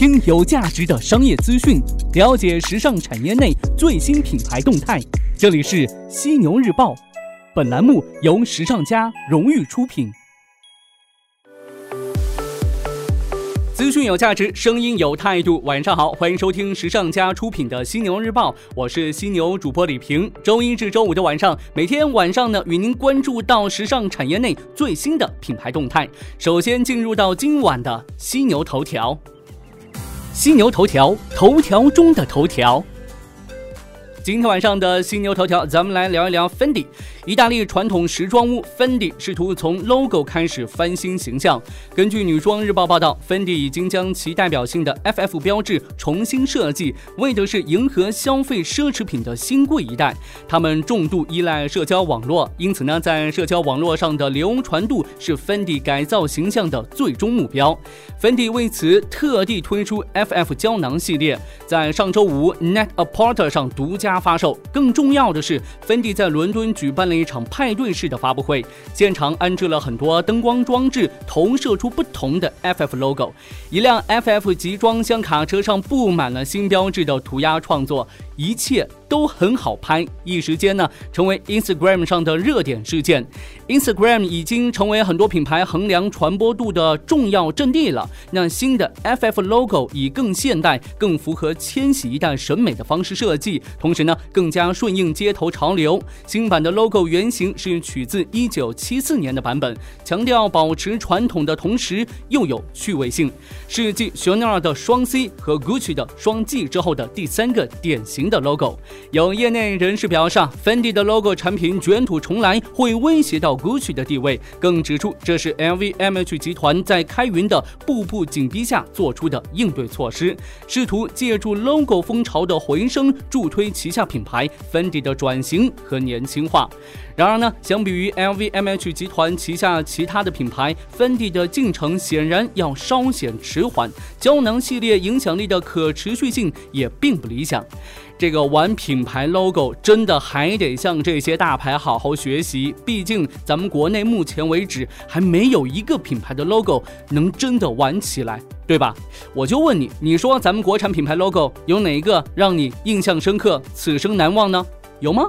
听有价值的商业资讯，了解时尚产业内最新品牌动态。这里是犀牛日报，本栏目由时尚家荣誉出品。资讯有价值，声音有态度。晚上好，欢迎收听时尚家出品的犀牛日报，我是犀牛主播李平。周一至周五的晚上，每天晚上呢，与您关注到时尚产业内最新的品牌动态。首先进入到今晚的犀牛头条。犀牛头条，头条中的头条。今天晚上的犀牛头条，咱们来聊一聊 Fendi。意大利传统时装屋 Fendi 试图从 logo 开始翻新形象。根据女装日报报道，Fendi 已经将其代表性的 FF 标志重新设计，为的是迎合消费奢侈品的新贵一代。他们重度依赖社交网络，因此呢，在社交网络上的流传度是 Fendi 改造形象的最终目标。Fendi 为此特地推出 FF 胶囊系列，在上周五 Net A Porter 上独家发售。更重要的是，Fendi 在伦敦举办。了一场派对式的发布会，现场安置了很多灯光装置，投射出不同的 FF logo。一辆 FF 集装箱卡车上布满了新标志的涂鸦创作。一切都很好拍，一时间呢成为 Instagram 上的热点事件。Instagram 已经成为很多品牌衡量传播度的重要阵地了。那新的 FF logo 以更现代、更符合千禧一代审美的方式设计，同时呢更加顺应街头潮流。新版的 logo 原型是取自1974年的版本，强调保持传统的同时又有趣味性，是继 Chanel 的双 C 和 Gucci 的双 G 之后的第三个典型。的 logo，有业内人士表示，Fendi 的 logo 产品卷土重来会威胁到 Gucci 的地位，更指出这是 LVMH 集团在开云的步步紧逼下做出的应对措施，试图借助 logo 风潮的回升，助推旗下品牌 Fendi 的转型和年轻化。然而呢，相比于 LVMH 集团旗下其他的品牌，Fendi 的进程显然要稍显迟缓，胶囊系列影响力的可持续性也并不理想。这个玩品牌 logo 真的还得向这些大牌好好学习，毕竟咱们国内目前为止还没有一个品牌的 logo 能真的玩起来，对吧？我就问你，你说咱们国产品牌 logo 有哪一个让你印象深刻、此生难忘呢？有吗？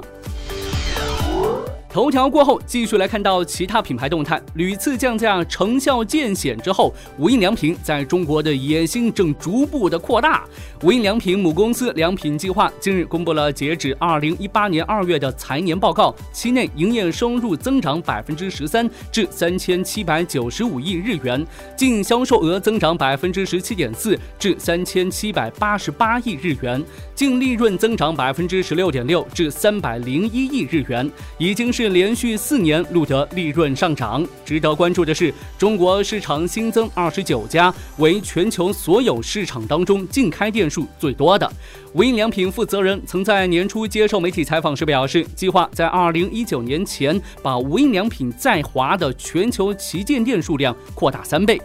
头条过后，继续来看到其他品牌动态。屡次降价成效渐显之后，无印良品在中国的野心正逐步的扩大。无印良品母公司良品计划近日公布了截止二零一八年二月的财年报告，期内营业收入增长百分之十三至三千七百九十五亿日元，净销售额增长百分之十七点四至三千七百八十八亿日元，净利润增长百分之十六点六至三百零一亿日元，已经是。是连续四年录得利润上涨。值得关注的是，中国市场新增二十九家，为全球所有市场当中净开店数最多的。无印良品负责人曾在年初接受媒体采访时表示，计划在二零一九年前把无印良品在华的全球旗舰店数量扩大三倍。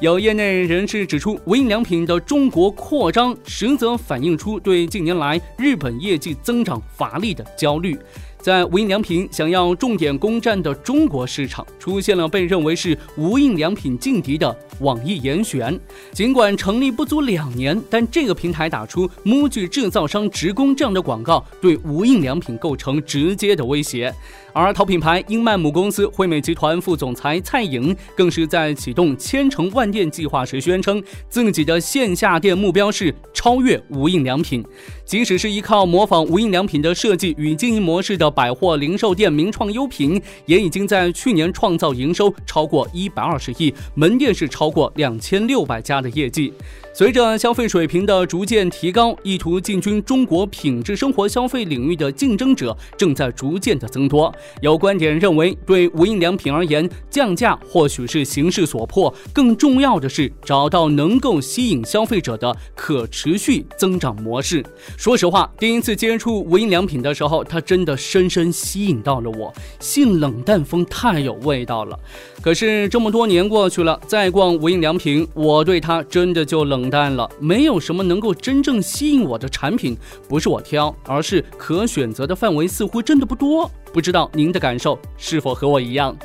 有业内人士指出，无印良品的中国扩张实则反映出对近年来日本业绩增长乏力的焦虑。在无印良品想要重点攻占的中国市场，出现了被认为是无印良品劲敌的网易严选。尽管成立不足两年，但这个平台打出“模具制造商职工”这样的广告，对无印良品构成直接的威胁。而淘品牌英曼母公司惠美集团副总裁蔡颖，更是在启动千城万店计划时宣称，自己的线下店目标是超越无印良品。即使是依靠模仿无印良品的设计与经营模式的百货零售店名创优品，也已经在去年创造营收超过一百二十亿，门店是超过两千六百家的业绩。随着消费水平的逐渐提高，意图进军中国品质生活消费领域的竞争者正在逐渐的增多。有观点认为，对无印良品而言，降价或许是形势所迫，更重要的是找到能够吸引消费者的可持续增长模式。说实话，第一次接触无印良品的时候，它真的深深吸引到了我，性冷淡风太有味道了。可是这么多年过去了，再逛无印良品，我对它真的就冷。冷淡了，没有什么能够真正吸引我的产品，不是我挑，而是可选择的范围似乎真的不多。不知道您的感受是否和我一样？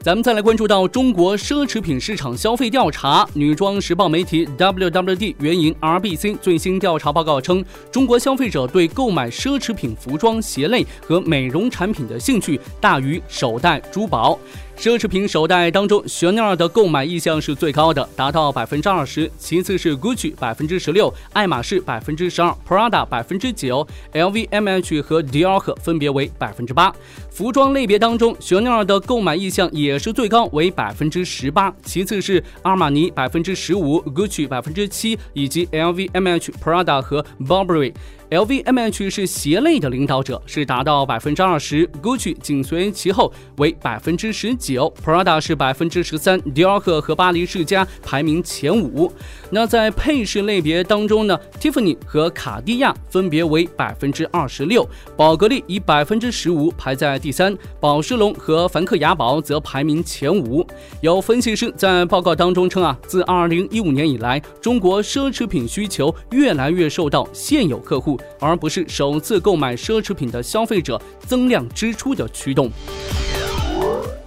咱们再来关注到中国奢侈品市场消费调查，女装时报媒体 WWD 援引 RBC 最新调查报告称，中国消费者对购买奢侈品服装、鞋类和美容产品的兴趣大于手袋、珠宝。奢侈品首戴当中，香奈儿的购买意向是最高的，达到百分之二十，其次是 Gucci 百分之十六，爱马仕百分之十二，Prada 百分之九，LVMH 和 Dior 分别为百分之八。服装类别当中，香奈儿的购买意向也是最高，为百分之十八，其次是阿玛尼百分之十五，Gucci 百分之七，以及 LVMH、Prada 和 Burberry。LVMH 是鞋类的领导者，是达到百分之二十，Gucci 紧随其后为百分之十九，Prada 是百分之十三，Dior 和巴黎世家排名前五。那在配饰类别当中呢，Tiffany 和卡地亚分别为百分之二十六，宝格丽以百分之十五排在第三，宝诗龙和梵克雅宝则排名前五。有分析师在报告当中称啊，自二零一五年以来，中国奢侈品需求越来越受到现有客户。而不是首次购买奢侈品的消费者增量支出的驱动。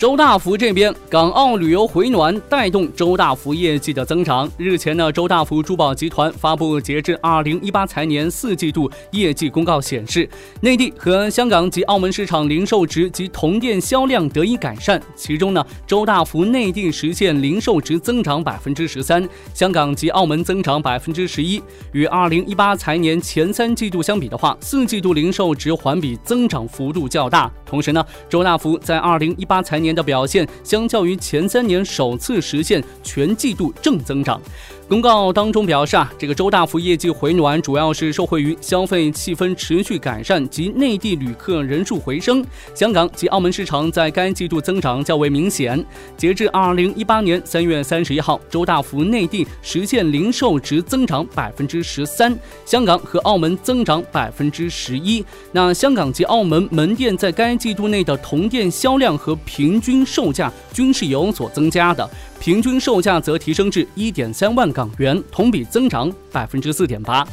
周大福这边，港澳旅游回暖带动周大福业绩的增长。日前呢，周大福珠宝集团发布截至二零一八财年四季度业绩公告显示，内地和香港及澳门市场零售值及同店销量得以改善。其中呢，周大福内地实现零售值增长百分之十三，香港及澳门增长百分之十一。与二零一八财年前三季度相比的话，四季度零售值环比增长幅度较大。同时呢，周大福在二零一八财年的表现相较于前三年首次实现全季度正增长。公告当中表示啊，这个周大福业绩回暖主要是受惠于消费气氛持续改善及内地旅客人数回升。香港及澳门市场在该季度增长较为明显。截至二零一八年三月三十一号，周大福内地实现零售值增长百分之十三，香港和澳门增长百分之十一。那香港及澳门门店在该季度内的同店销量和平均售价均是有所增加的。平均售价则提升至一点三万港元，同比增长百分之四点八。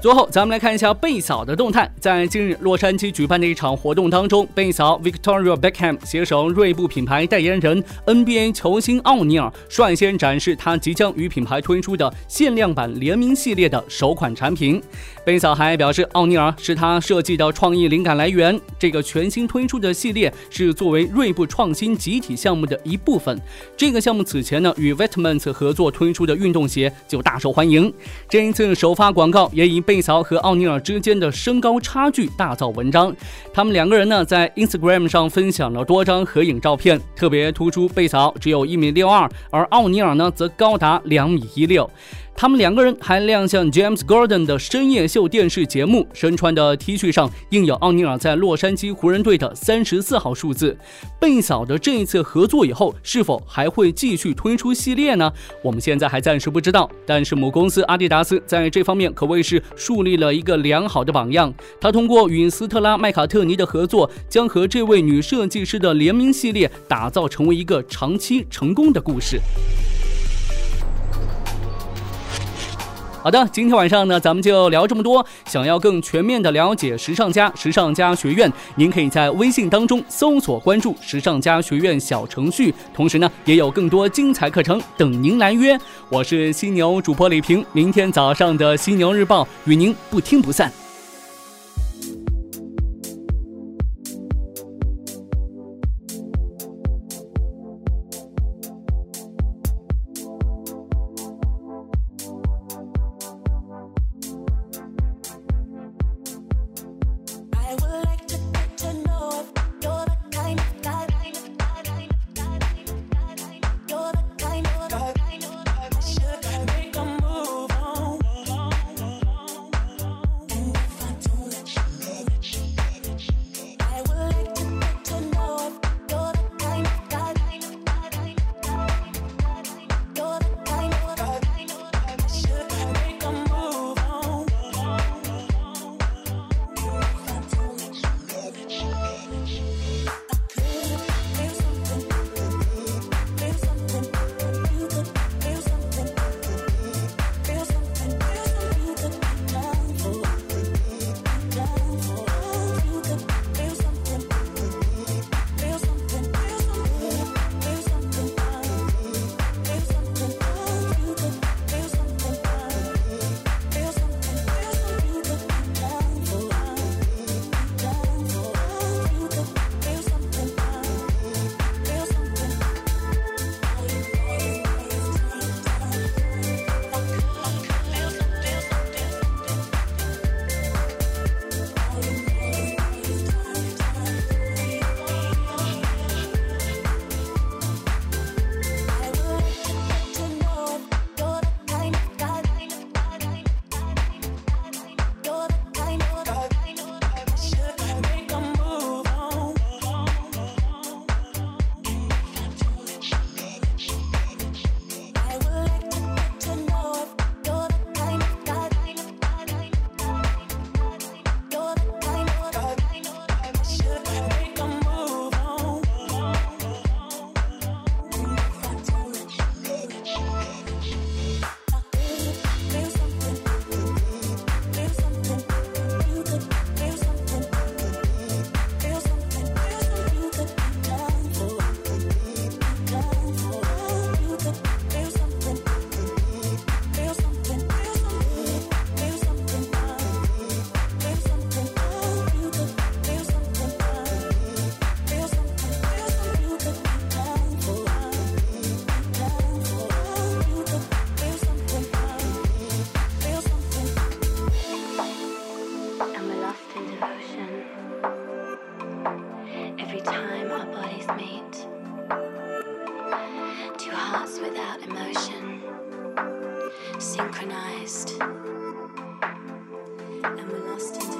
最后，咱们来看一下贝嫂的动态。在近日洛杉矶举办的一场活动当中，贝嫂 Victoria Beckham 携手锐步品牌代言人 NBA 球星奥尼尔，率先展示他即将与品牌推出的限量版联名系列的首款产品。贝嫂还表示，奥尼尔是他设计的创意灵感来源。这个全新推出的系列是作为锐步创新集体项目的一部分。这个项目此前呢与 Vetments 合作推出的运动鞋就大受欢迎。这一次首发广告也以贝嫂和奥尼尔之间的身高差距大造文章，他们两个人呢在 Instagram 上分享了多张合影照片，特别突出贝嫂只有一米六二，而奥尼尔呢则高达两米一六。他们两个人还亮相 James Gordon 的深夜秀电视节目，身穿的 T 恤上印有奥尼尔在洛杉矶湖人队的三十四号数字。贝嫂的这一次合作以后，是否还会继续推出系列呢？我们现在还暂时不知道。但是母公司阿迪达斯在这方面可谓是树立了一个良好的榜样。他通过与斯特拉麦卡特尼的合作，将和这位女设计师的联名系列打造成为一个长期成功的故事。好的，今天晚上呢，咱们就聊这么多。想要更全面的了解时尚家、时尚家学院，您可以在微信当中搜索关注“时尚家学院”小程序，同时呢，也有更多精彩课程等您来约。我是犀牛主播李平，明天早上的犀牛日报与您不听不散。and we're lost in